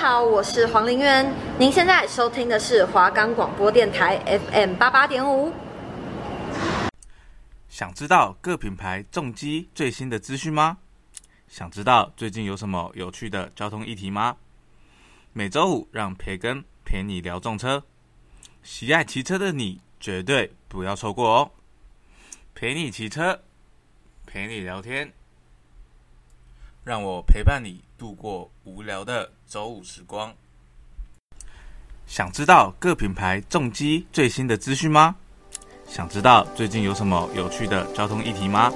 好，我是黄玲渊。您现在收听的是华冈广播电台 FM 八八点五。想知道各品牌重机最新的资讯吗？想知道最近有什么有趣的交通议题吗？每周五让培根陪你聊重车，喜爱骑车的你绝对不要错过哦！陪你骑车，陪你聊天，让我陪伴你度过无聊的周五时光。想知道各品牌重机最新的资讯吗？想知道最近有什么有趣的交通议题吗？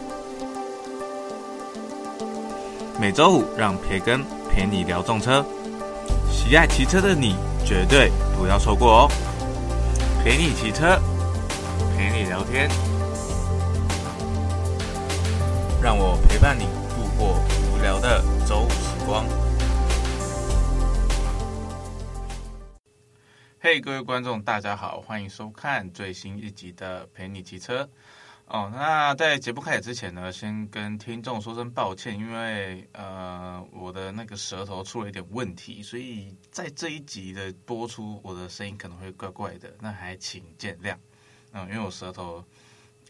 每周五让培根陪你聊重车，喜爱骑车的你绝对不要错过哦！陪你骑车，陪你聊天，让我陪伴你度过聊的周五时光。嘿，各位观众，大家好，欢迎收看最新一集的《陪你骑车》哦。那在节目开始之前呢，先跟听众说声抱歉，因为呃，我的那个舌头出了一点问题，所以在这一集的播出，我的声音可能会怪怪的，那还请见谅。嗯，因为我舌头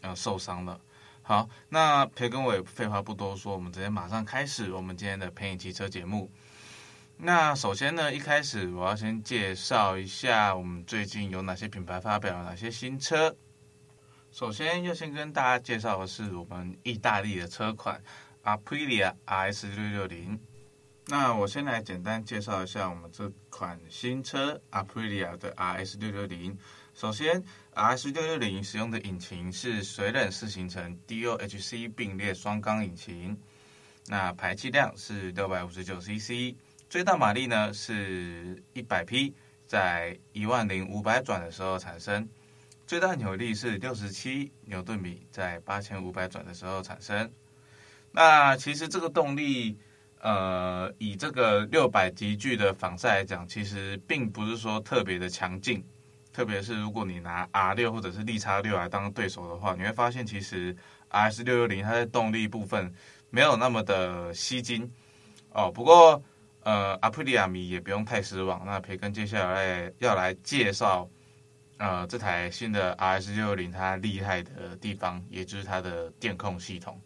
呃受伤了。好，那培根我也废话不多说，我们直接马上开始我们今天的《陪你骑车》节目。那首先呢，一开始我要先介绍一下我们最近有哪些品牌发表了哪些新车。首先要先跟大家介绍的是我们意大利的车款 Aprilia RS 六六零。那我先来简单介绍一下我们这款新车 Aprilia 的 RS 六六零。首先，RS 六六零使用的引擎是水冷式行程 DOHC 并列双缸引擎，那排气量是六百五十九 CC。最大马力呢是一百匹，在一万零五百转的时候产生；最大扭力是六十七牛顿米，在八千五百转的时候产生。那其实这个动力，呃，以这个六百级距的仿赛来讲，其实并不是说特别的强劲。特别是如果你拿 R 六或者是力叉六来当对手的话，你会发现其实 RS 六六零它在动力部分没有那么的吸睛哦。不过，呃，阿普利亚迷也不用太失望。那培根接下来要来介绍，呃，这台新的 RS 六六零它厉害的地方，也就是它的电控系统。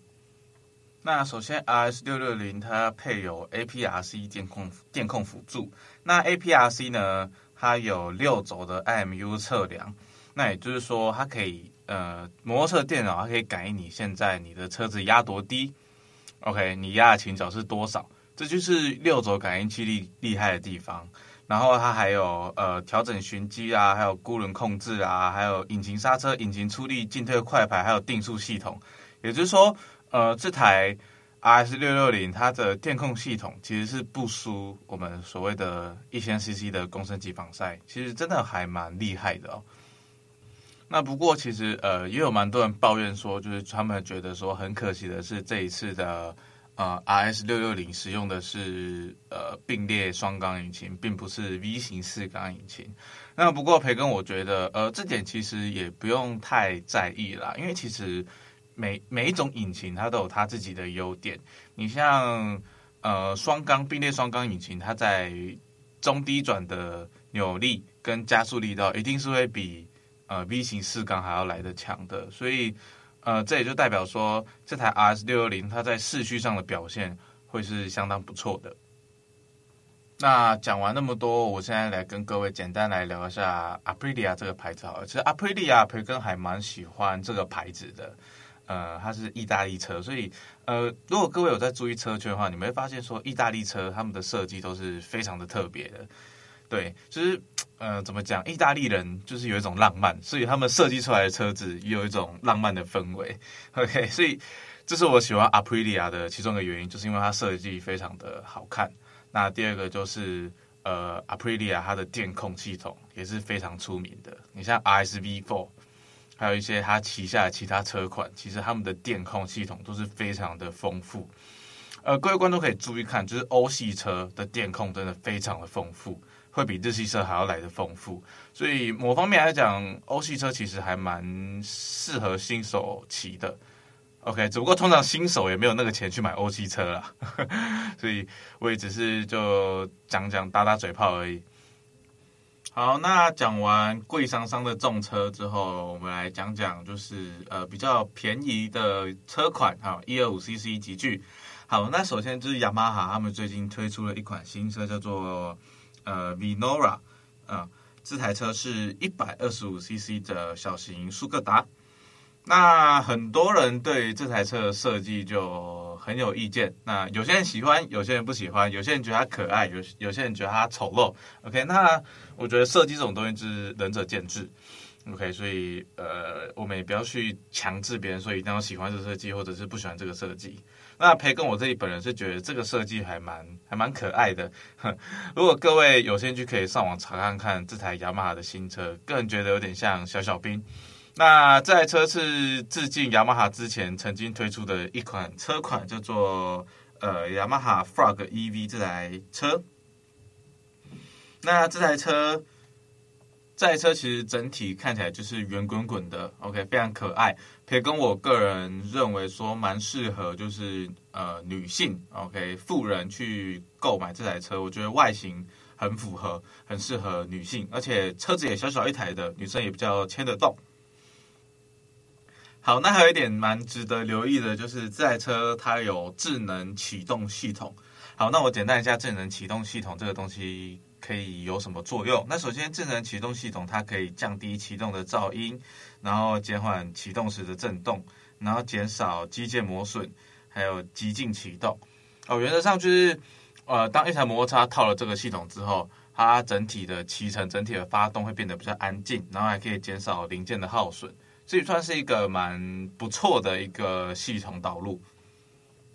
那首先，RS 六六零它配有 APRC 电控电控辅助。那 APRC 呢，它有六轴的 IMU 测量。那也就是说，它可以呃，摩托车电脑它可以感应你现在你的车子压多低，OK，你压的倾角是多少。这就是六轴感应器厉厉害的地方，然后它还有呃调整循迹啊，还有孤轮控制啊，还有引擎刹车、引擎出力、进退快排，还有定速系统。也就是说，呃，这台 RS 六六零它的电控系统其实是不输我们所谓的一千 CC 的公升级防晒，其实真的还蛮厉害的哦。那不过其实呃也有蛮多人抱怨说，就是他们觉得说很可惜的是这一次的。呃，RS 六六零使用的是呃并列双缸引擎，并不是 V 型四缸引擎。那不过培根，我觉得呃这点其实也不用太在意啦，因为其实每每一种引擎它都有它自己的优点。你像呃双缸并列双缸引擎，它在中低转的扭力跟加速力道，一定是会比呃 V 型四缸还要来得强的，所以。呃，这也就代表说，这台 RS 六六零它在市区上的表现会是相当不错的。那讲完那么多，我现在来跟各位简单来聊一下 Aprilia 这个牌子好了。其实 Aprilia 培根还蛮喜欢这个牌子的，呃，它是意大利车，所以呃，如果各位有在注意车圈的话，你们会发现说，意大利车他们的设计都是非常的特别的。对，就是。呃，怎么讲？意大利人就是有一种浪漫，所以他们设计出来的车子也有一种浪漫的氛围。OK，所以这是我喜欢 Aprilia 的其中一个原因，就是因为它设计非常的好看。那第二个就是呃，Aprilia 它的电控系统也是非常出名的。你像 RSV4，还有一些它旗下的其他车款，其实他们的电控系统都是非常的丰富。呃，各位观众可以注意看，就是欧系车的电控真的非常的丰富。会比日系车还要来的丰富，所以某方面来讲，欧系车其实还蛮适合新手骑的。OK，只不过通常新手也没有那个钱去买欧系车啦，所以我也只是就讲讲打打嘴炮而已。好，那讲完贵桑桑的重车之后，我们来讲讲就是呃比较便宜的车款哈，一二五 CC 级距。好，那首先就是雅马哈他们最近推出了一款新车，叫做呃 Venora 啊、呃，这台车是一百二十五 CC 的小型速克达。那很多人对这台车的设计就很有意见。那有些人喜欢，有些人不喜欢，有些人觉得它可爱，有有些人觉得它丑陋。OK，那我觉得设计这种东西就是仁者见智。OK，所以呃，我们也不要去强制别人说一定要喜欢这个设计，或者是不喜欢这个设计。那培根我自己本人是觉得这个设计还蛮还蛮可爱的。如果各位有兴趣，可以上网查看看这台雅马哈的新车，个人觉得有点像小小兵。那这台车是致敬雅马哈之前曾经推出的一款车款，叫做呃雅马哈 Frog EV 这台车。那这台车，这台车其实整体看起来就是圆滚滚的，OK，非常可爱。可以跟我个人认为说，蛮适合就是呃女性，OK，妇人去购买这台车。我觉得外形很符合，很适合女性，而且车子也小小一台的，女生也比较牵得动。好，那还有一点蛮值得留意的，就是这台车它有智能启动系统。好，那我简单一下智能启动系统这个东西可以有什么作用？那首先，智能启动系统它可以降低启动的噪音，然后减缓启动时的震动，然后减少机械磨损，还有激进启动。哦，原则上就是，呃，当一台摩托车套了这个系统之后，它整体的骑乘、整体的发动会变得比较安静，然后还可以减少零件的耗损。这也算是一个蛮不错的一个系统导入。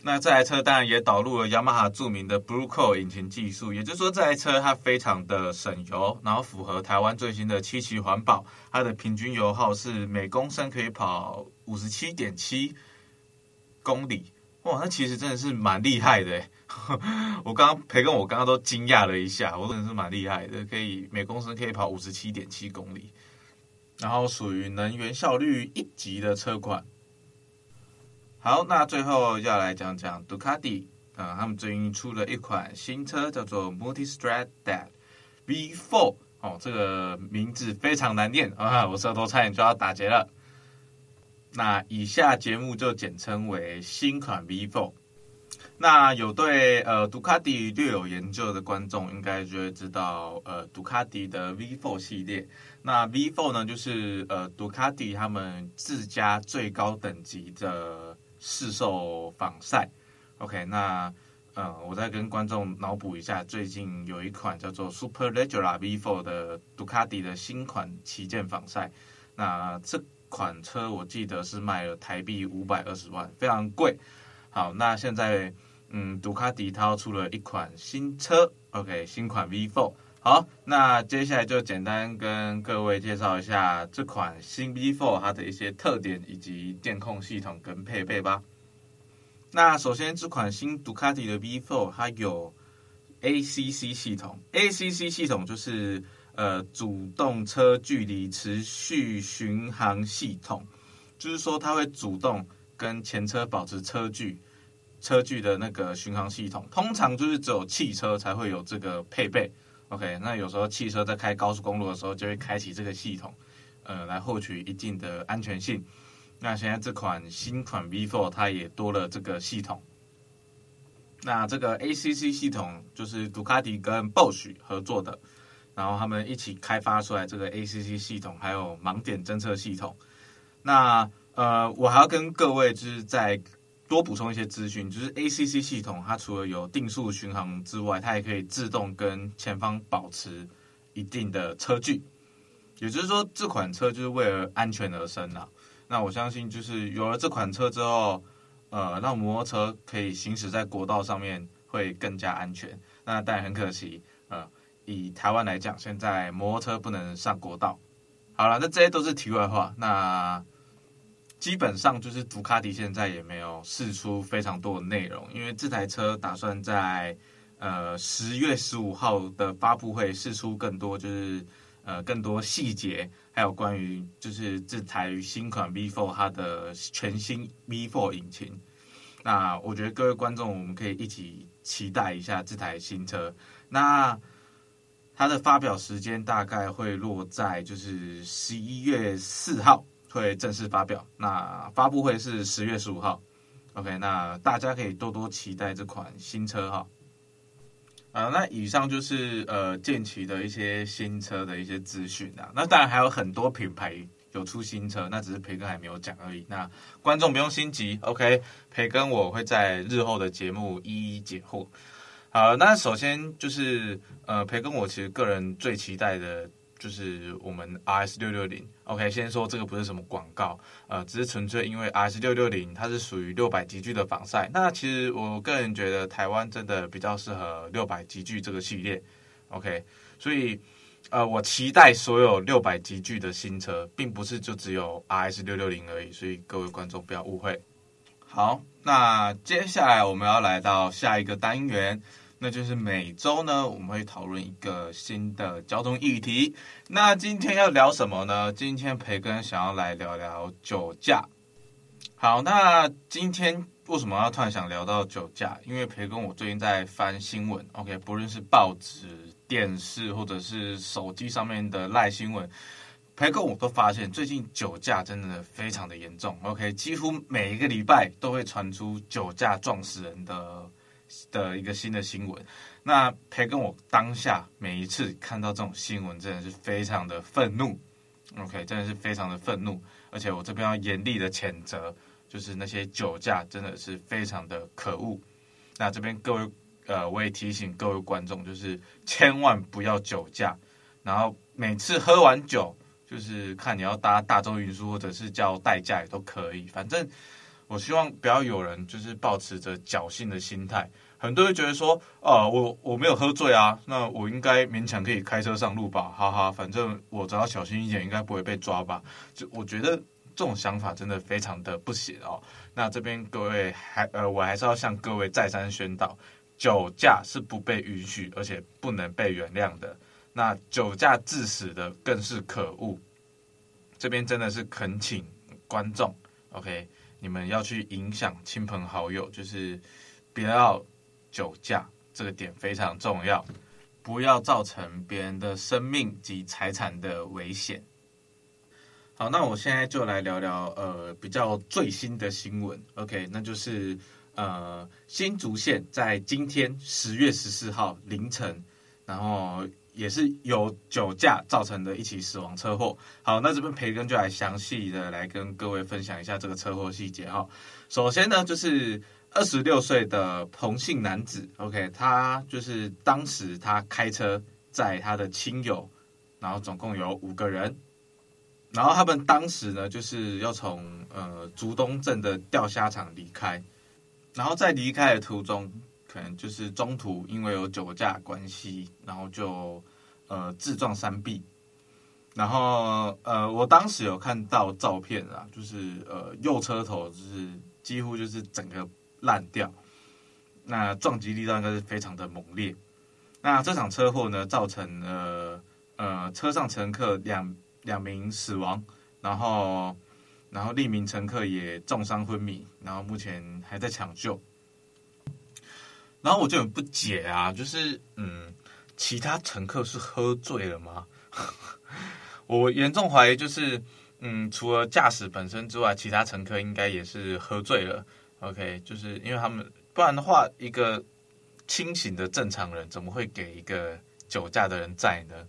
那这台车当然也导入了雅马哈著名的 Blue Core 引擎技术，也就是说这台车它非常的省油，然后符合台湾最新的七期环保，它的平均油耗是每公升可以跑五十七点七公里。哇，那其实真的是蛮厉害的。我刚刚培根，我刚刚都惊讶了一下，我真的是蛮厉害的，可以每公升可以跑五十七点七公里。然后属于能源效率一级的车款。好，那最后要来讲讲杜卡迪啊，他们最近出了一款新车，叫做 Multistrada V4。哦，这个名字非常难念啊，我舌头差点就要打结了。那以下节目就简称为新款 V4。那有对呃杜卡迪略有研究的观众，应该就会知道呃杜卡迪的 V4 系列。那 V4 呢，就是呃杜卡迪他们自家最高等级的市售仿赛。OK，那呃我再跟观众脑补一下，最近有一款叫做 Superleggera V4 的杜卡迪的新款旗舰仿赛。那这款车我记得是卖了台币五百二十万，非常贵。好，那现在。嗯，杜卡迪它出了一款新车，OK，新款 V4。好，那接下来就简单跟各位介绍一下这款新 V4 它的一些特点以及电控系统跟配备吧。那首先，这款新杜卡迪的 V4 它有 ACC 系统，ACC 系统就是呃主动车距离持续巡航系统，就是说它会主动跟前车保持车距。车距的那个巡航系统，通常就是只有汽车才会有这个配备。OK，那有时候汽车在开高速公路的时候，就会开启这个系统，呃，来获取一定的安全性。那现在这款新款 V4 它也多了这个系统。那这个 ACC 系统就是杜卡迪跟 Bosch 合作的，然后他们一起开发出来这个 ACC 系统，还有盲点侦测系统。那呃，我还要跟各位就是在。多补充一些资讯，就是 ACC 系统，它除了有定速巡航之外，它也可以自动跟前方保持一定的车距。也就是说，这款车就是为了安全而生的。那我相信，就是有了这款车之后，呃，让摩托车可以行驶在国道上面会更加安全。那但很可惜，呃，以台湾来讲，现在摩托车不能上国道。好了，那这些都是题外话。那。基本上就是杜卡迪现在也没有试出非常多的内容，因为这台车打算在呃十月十五号的发布会试出更多，就是呃更多细节，还有关于就是这台新款 V4 它的全新 V4 引擎。那我觉得各位观众，我们可以一起期待一下这台新车。那它的发表时间大概会落在就是十一月四号会正式发表，那发布会是十月十五号。OK，那大家可以多多期待这款新车哈。啊，那以上就是呃近期的一些新车的一些资讯啊。那当然还有很多品牌有出新车，那只是培根还没有讲而已。那观众不用心急，OK，培根我会在日后的节目一一解惑。好，那首先就是呃培根我其实个人最期待的。就是我们 RS 六六零，OK，先说这个不是什么广告，呃，只是纯粹因为 RS 六六零它是属于六百级距的防晒。那其实我个人觉得台湾真的比较适合六百级距这个系列，OK，所以呃，我期待所有六百级距的新车，并不是就只有 RS 六六零而已，所以各位观众不要误会。好，那接下来我们要来到下一个单元。那就是每周呢，我们会讨论一个新的交通议题。那今天要聊什么呢？今天培根想要来聊聊酒驾。好，那今天为什么要突然想聊到酒驾？因为培根我最近在翻新闻，OK，不论是报纸、电视或者是手机上面的赖新闻，培根我都发现最近酒驾真的非常的严重。OK，几乎每一个礼拜都会传出酒驾撞死人的。的一个新的新闻，那培根我当下每一次看到这种新闻，真的是非常的愤怒，OK，真的是非常的愤怒，而且我这边要严厉的谴责，就是那些酒驾真的是非常的可恶。那这边各位，呃，我也提醒各位观众，就是千万不要酒驾，然后每次喝完酒，就是看你要搭大众运输或者是叫代驾也都可以，反正。我希望不要有人就是抱持着侥幸的心态，很多人觉得说，啊，我我没有喝醉啊，那我应该勉强可以开车上路吧，哈哈，反正我只要小心一点，应该不会被抓吧？就我觉得这种想法真的非常的不行哦。那这边各位还呃，我还是要向各位再三宣导，酒驾是不被允许，而且不能被原谅的。那酒驾致死的更是可恶。这边真的是恳请观众，OK。你们要去影响亲朋好友，就是不要酒驾，这个点非常重要，不要造成别人的生命及财产的危险。好，那我现在就来聊聊呃比较最新的新闻，OK，那就是呃新竹县在今天十月十四号凌晨，然后。也是有酒驾造成的一起死亡车祸。好，那这边培根就来详细的来跟各位分享一下这个车祸细节哈。首先呢，就是二十六岁的彭姓男子，OK，他就是当时他开车载他的亲友，然后总共有五个人，然后他们当时呢就是要从呃竹东镇的钓虾场离开，然后在离开的途中。可能就是中途因为有酒驾关系，然后就呃自撞山壁，然后呃我当时有看到照片啊，就是呃右车头就是几乎就是整个烂掉，那撞击力道应该是非常的猛烈。那这场车祸呢，造成了呃车上乘客两两名死亡，然后然后另一名乘客也重伤昏迷，然后目前还在抢救。然后我就很不解啊，就是嗯，其他乘客是喝醉了吗？我严重怀疑，就是嗯，除了驾驶本身之外，其他乘客应该也是喝醉了。OK，就是因为他们不然的话，一个清醒的正常人怎么会给一个酒驾的人载呢？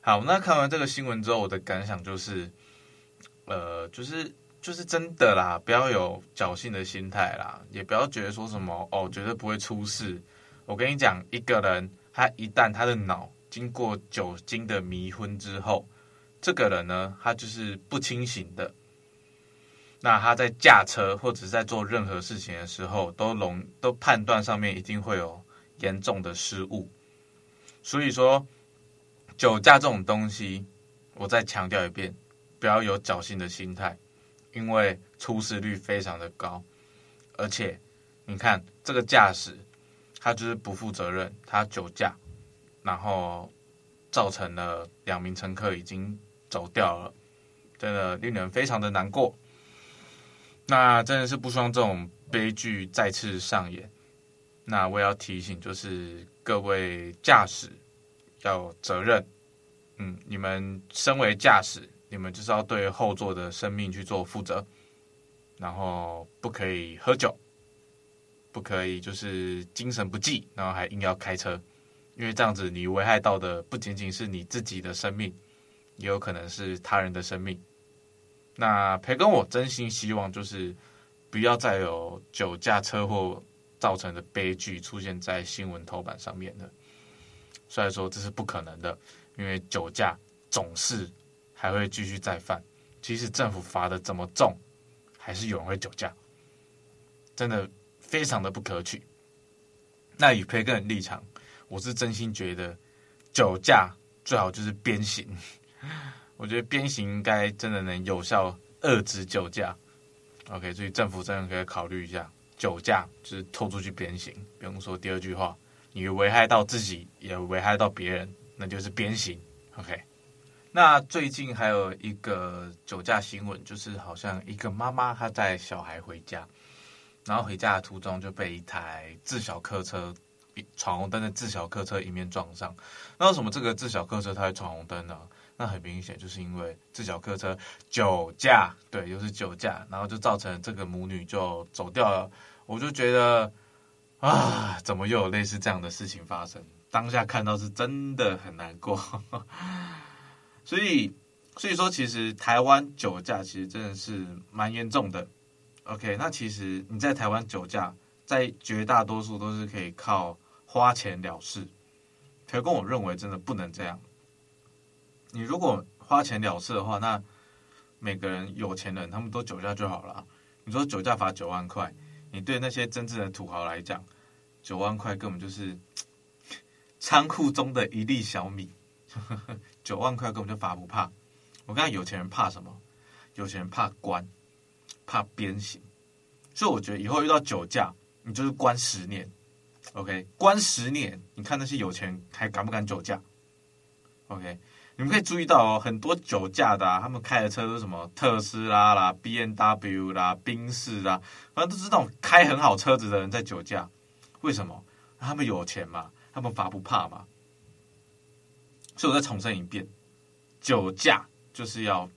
好，那看完这个新闻之后，我的感想就是，呃，就是。就是真的啦，不要有侥幸的心态啦，也不要觉得说什么哦，绝对不会出事。我跟你讲，一个人他一旦他的脑经过酒精的迷昏之后，这个人呢，他就是不清醒的。那他在驾车或者在做任何事情的时候，都容都判断上面一定会有严重的失误。所以说，酒驾这种东西，我再强调一遍，不要有侥幸的心态。因为出事率非常的高，而且你看这个驾驶，他就是不负责任，他酒驾，然后造成了两名乘客已经走掉了，真的令人非常的难过。那真的是不希望这种悲剧再次上演。那我也要提醒，就是各位驾驶要责任。嗯，你们身为驾驶，你们就是要对后座的生命去做负责，然后不可以喝酒，不可以就是精神不济，然后还硬要开车，因为这样子你危害到的不仅仅是你自己的生命，也有可能是他人的生命。那培根，我真心希望就是不要再有酒驾车祸造成的悲剧出现在新闻头版上面了。虽然说这是不可能的。因为酒驾总是还会继续再犯，即使政府罚的这么重，还是有人会酒驾，真的非常的不可取。那以培根的立场，我是真心觉得酒驾最好就是鞭刑。我觉得鞭刑应该真的能有效遏制酒驾。OK，所以政府真的可以考虑一下，酒驾就是拖出去鞭刑，不用说第二句话，你危害到自己，也危害到别人。那就是鞭刑，OK。那最近还有一个酒驾新闻，就是好像一个妈妈她带小孩回家，然后回家的途中就被一台自小客车闯红灯的自小客车迎面撞上。那为什么这个自小客车它会闯红灯呢？那很明显就是因为自小客车酒驾，对，又是酒驾，然后就造成这个母女就走掉了。我就觉得啊，怎么又有类似这样的事情发生？当下看到是真的很难过，所以所以说，其实台湾酒驾其实真的是蛮严重的。OK，那其实你在台湾酒驾，在绝大多数都是可以靠花钱了事。可跟我认为真的不能这样。你如果花钱了事的话，那每个人有钱人他们都酒驾就好了。你说酒驾罚九万块，你对那些真正的土豪来讲，九万块根本就是。仓库中的一粒小米，九万块根本就罚不怕。我看有钱人怕什么？有钱人怕关，怕鞭刑。所以我觉得以后遇到酒驾，你就是关十年。OK，关十年，你看那些有钱人还敢不敢酒驾？OK，你们可以注意到哦，很多酒驾的啊，他们开的车都是什么特斯拉啦、BMW 啦、宾士啦，反正都是那种开很好车子的人在酒驾。为什么？他们有钱嘛。他们罚不怕嘛？所以我再重申一遍，酒驾就是要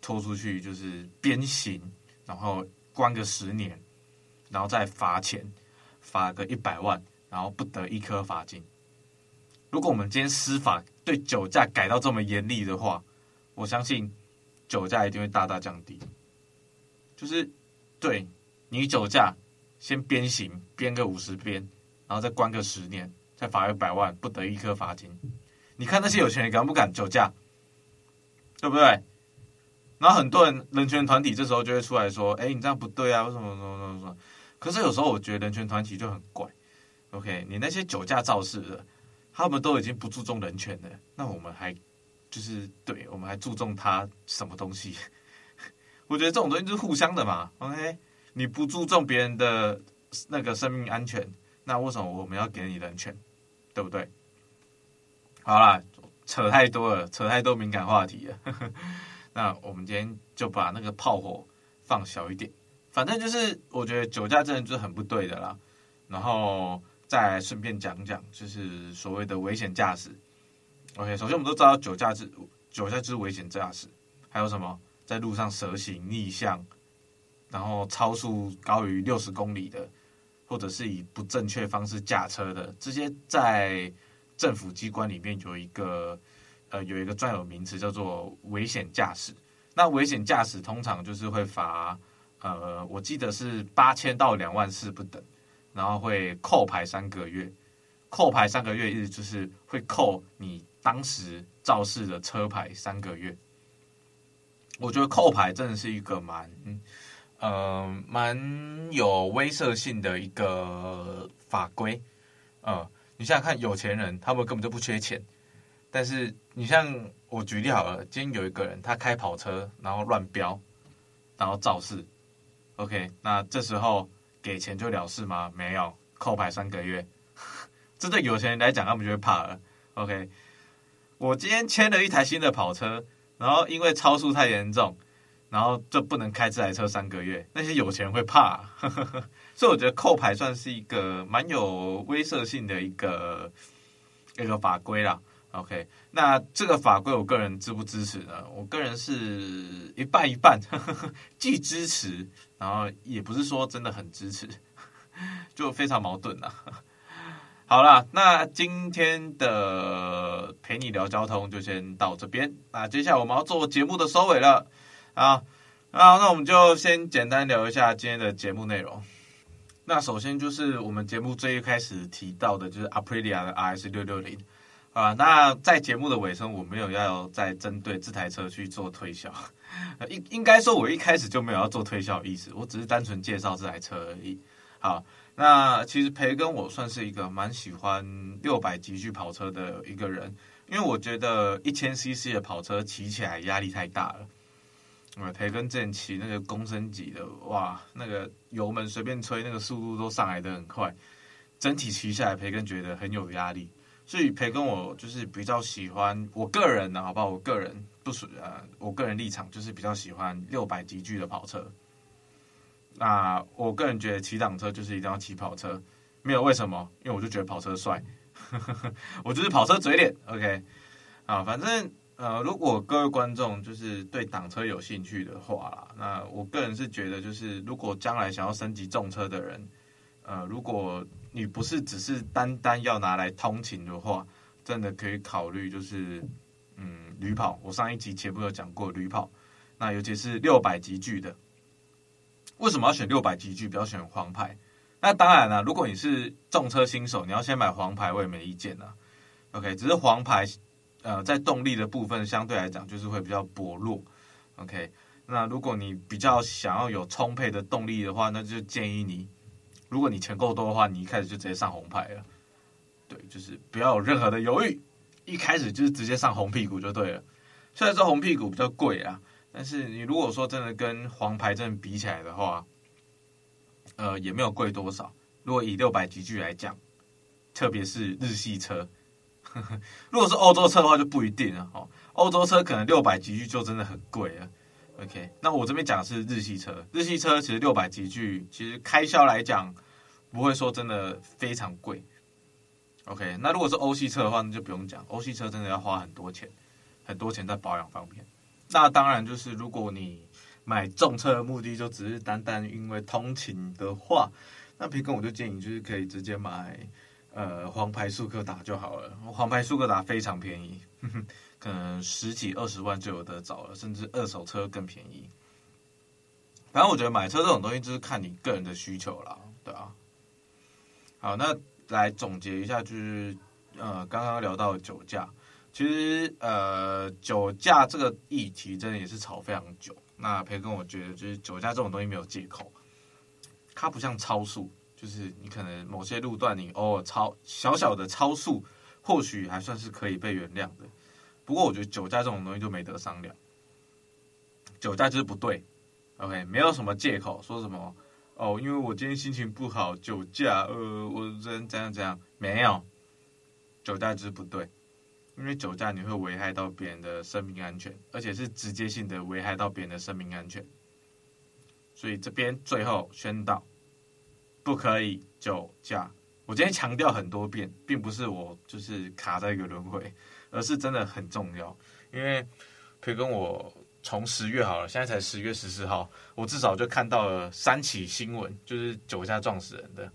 拖出去，就是鞭刑，然后关个十年，然后再罚钱，罚个一百万，然后不得一颗罚金。如果我们今天司法对酒驾改到这么严厉的话，我相信酒驾一定会大大降低。就是对你酒驾先鞭刑，鞭个五十鞭，然后再关个十年。再罚一百万，不得一颗罚金。你看那些有钱人敢不敢酒驾，对不对？然后很多人人权团体这时候就会出来说：“哎，你这样不对啊，为什么什么什么什么？”可是有时候我觉得人权团体就很怪。OK，你那些酒驾肇事的，他们都已经不注重人权了，那我们还就是对我们还注重他什么东西？我觉得这种东西就是互相的嘛。OK，你不注重别人的那个生命安全，那为什么我们要给你人权？对不对？好啦，扯太多了，扯太多敏感话题了。那我们今天就把那个炮火放小一点。反正就是，我觉得酒驾真的就很不对的啦。然后再顺便讲讲，就是所谓的危险驾驶。OK，首先我们都知道酒驾是酒驾就是危险驾驶。还有什么？在路上蛇行逆向，然后超速高于六十公里的。或者是以不正确方式驾车的，这些在政府机关里面有一个呃有一个专有名词叫做危险驾驶。那危险驾驶通常就是会罚呃，我记得是八千到两万四不等，然后会扣牌三个月。扣牌三个月意思就是会扣你当时肇事的车牌三个月。我觉得扣牌真的是一个蛮。呃，蛮有威慑性的一个法规，呃，你想想看，有钱人他们根本就不缺钱，但是你像我举例好了，今天有一个人他开跑车，然后乱飙，然后肇事，OK，那这时候给钱就了事吗？没有，扣牌三个月，这对有钱人来讲，他们就会怕了，OK，我今天签了一台新的跑车，然后因为超速太严重，然后就不能开这台车三个月。那些有钱人会怕，所以我觉得扣牌算是一个蛮有威慑性的一个一个法规啦。OK，那这个法规我个人支不支持呢？我个人是一半一半，呵 呵既支持，然后也不是说真的很支持，就非常矛盾呐。好啦，那今天的陪你聊交通就先到这边。那接下来我们要做节目的收尾了啊。好，那我们就先简单聊一下今天的节目内容。那首先就是我们节目最一开始提到的，就是 Aprilia 的 RS 六六零啊。那在节目的尾声，我没有要再针对这台车去做推销，应应该说，我一开始就没有要做推销意思，我只是单纯介绍这台车而已。好。那其实培根我算是一个蛮喜欢六百级距跑车的一个人，因为我觉得一千 CC 的跑车骑起来压力太大了。呃，培根之前骑那个公升级的，哇，那个油门随便吹，那个速度都上来得很快，整体骑下来培根觉得很有压力。所以培根我就是比较喜欢，我个人呢，好不好？我个人不属呃，我个人立场就是比较喜欢六百级距的跑车。那我个人觉得骑档车就是一定要骑跑车，没有为什么，因为我就觉得跑车帅，我就是跑车嘴脸，OK，啊，反正呃，如果各位观众就是对挡车有兴趣的话啦，那我个人是觉得就是如果将来想要升级重车的人，呃，如果你不是只是单单要拿来通勤的话，真的可以考虑就是嗯旅跑，我上一集节目有讲过旅跑，那尤其是六百级距的。为什么要选六百级距，不要选黄牌？那当然了，如果你是重车新手，你要先买黄牌，我也没意见呐。OK，只是黄牌，呃，在动力的部分相对来讲就是会比较薄弱。OK，那如果你比较想要有充沛的动力的话，那就建议你，如果你钱够多的话，你一开始就直接上红牌了。对，就是不要有任何的犹豫，一开始就是直接上红屁股就对了。虽然说红屁股比较贵啊。但是你如果说真的跟黄牌真的比起来的话，呃，也没有贵多少。如果以六百级距来讲，特别是日系车，如果是欧洲车的话就不一定了哦。欧洲车可能六百级距就真的很贵了。OK，那我这边讲的是日系车，日系车其实六百级距其实开销来讲不会说真的非常贵。OK，那如果是欧系车的话，那就不用讲，欧系车真的要花很多钱，很多钱在保养方面。那当然，就是如果你买重车的目的就只是单单因为通勤的话，那培根我就建议就是可以直接买呃黄牌速克达就好了。黄牌速克达非常便宜，可能十几二十万就有得找了，甚至二手车更便宜。反正我觉得买车这种东西就是看你个人的需求啦，对啊。好，那来总结一下，就是呃刚刚聊到酒驾。其实，呃，酒驾这个议题真的也是吵非常久。那培根我觉得，就是酒驾这种东西没有借口，它不像超速，就是你可能某些路段你偶尔超小小的超速，或许还算是可以被原谅的。不过我觉得酒驾这种东西就没得商量，酒驾就是不对。OK，没有什么借口，说什么哦，因为我今天心情不好，酒驾，呃，我人怎样怎样，没有，酒驾就是不对。因为酒驾你会危害到别人的生命安全，而且是直接性的危害到别人的生命安全，所以这边最后宣导，不可以酒驾。我今天强调很多遍，并不是我就是卡在一个轮回，而是真的很重要。因为培根我从十月好了，现在才十月十四号，我至少就看到了三起新闻，就是酒驾撞死人的。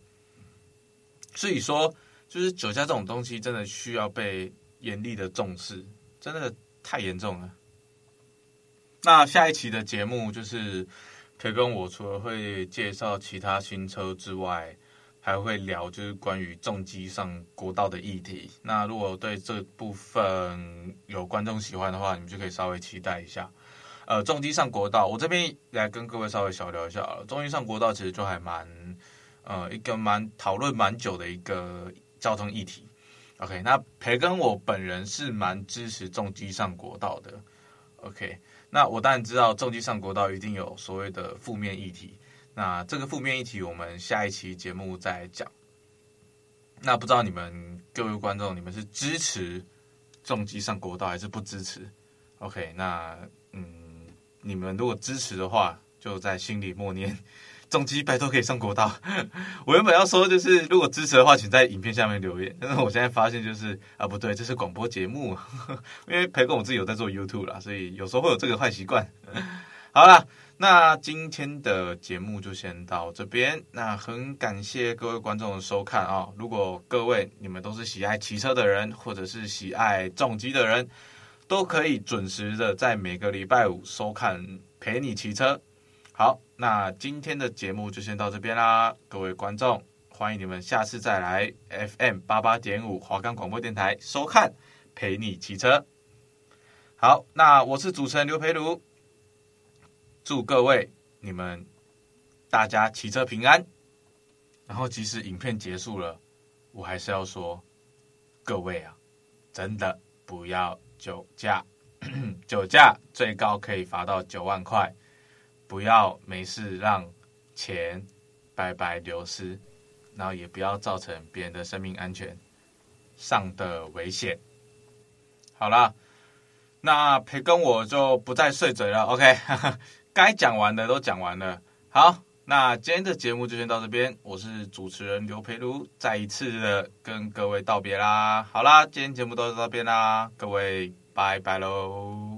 所以说，就是酒驾这种东西，真的需要被。严厉的重视，真的太严重了。那下一期的节目就是培根我除了会介绍其他新车之外，还会聊就是关于重机上国道的议题。那如果对这部分有观众喜欢的话，你们就可以稍微期待一下。呃，重机上国道，我这边来跟各位稍微小聊一下了。重机上国道其实就还蛮呃一个蛮讨论蛮久的一个交通议题。OK，那培根我本人是蛮支持重机上国道的。OK，那我当然知道重机上国道一定有所谓的负面议题。那这个负面议题我们下一期节目再讲。那不知道你们各位观众，你们是支持重机上国道，还是不支持？OK，那嗯，你们如果支持的话，就在心里默念。重机拜托可以上国道。我原本要说，就是如果支持的话，请在影片下面留言。但是我现在发现，就是啊，不对，这是广播节目。因为培根我自己有在做 YouTube 啦，所以有时候会有这个坏习惯。好啦，那今天的节目就先到这边。那很感谢各位观众的收看啊！如果各位你们都是喜爱骑车的人，或者是喜爱重机的人，都可以准时的在每个礼拜五收看陪你骑车。好，那今天的节目就先到这边啦，各位观众，欢迎你们下次再来 FM 八八点五华冈广播电台收看陪你骑车。好，那我是主持人刘培儒，祝各位你们大家骑车平安。然后即使影片结束了，我还是要说，各位啊，真的不要酒驾，酒驾最高可以罚到九万块。不要没事让钱白白流失，然后也不要造成别人的生命安全上的危险。好了，那培根我就不再碎嘴了。OK，该讲完的都讲完了。好，那今天的节目就先到这边。我是主持人刘培如，再一次的跟各位道别啦。好啦，今天节目到这边啦，各位拜拜喽。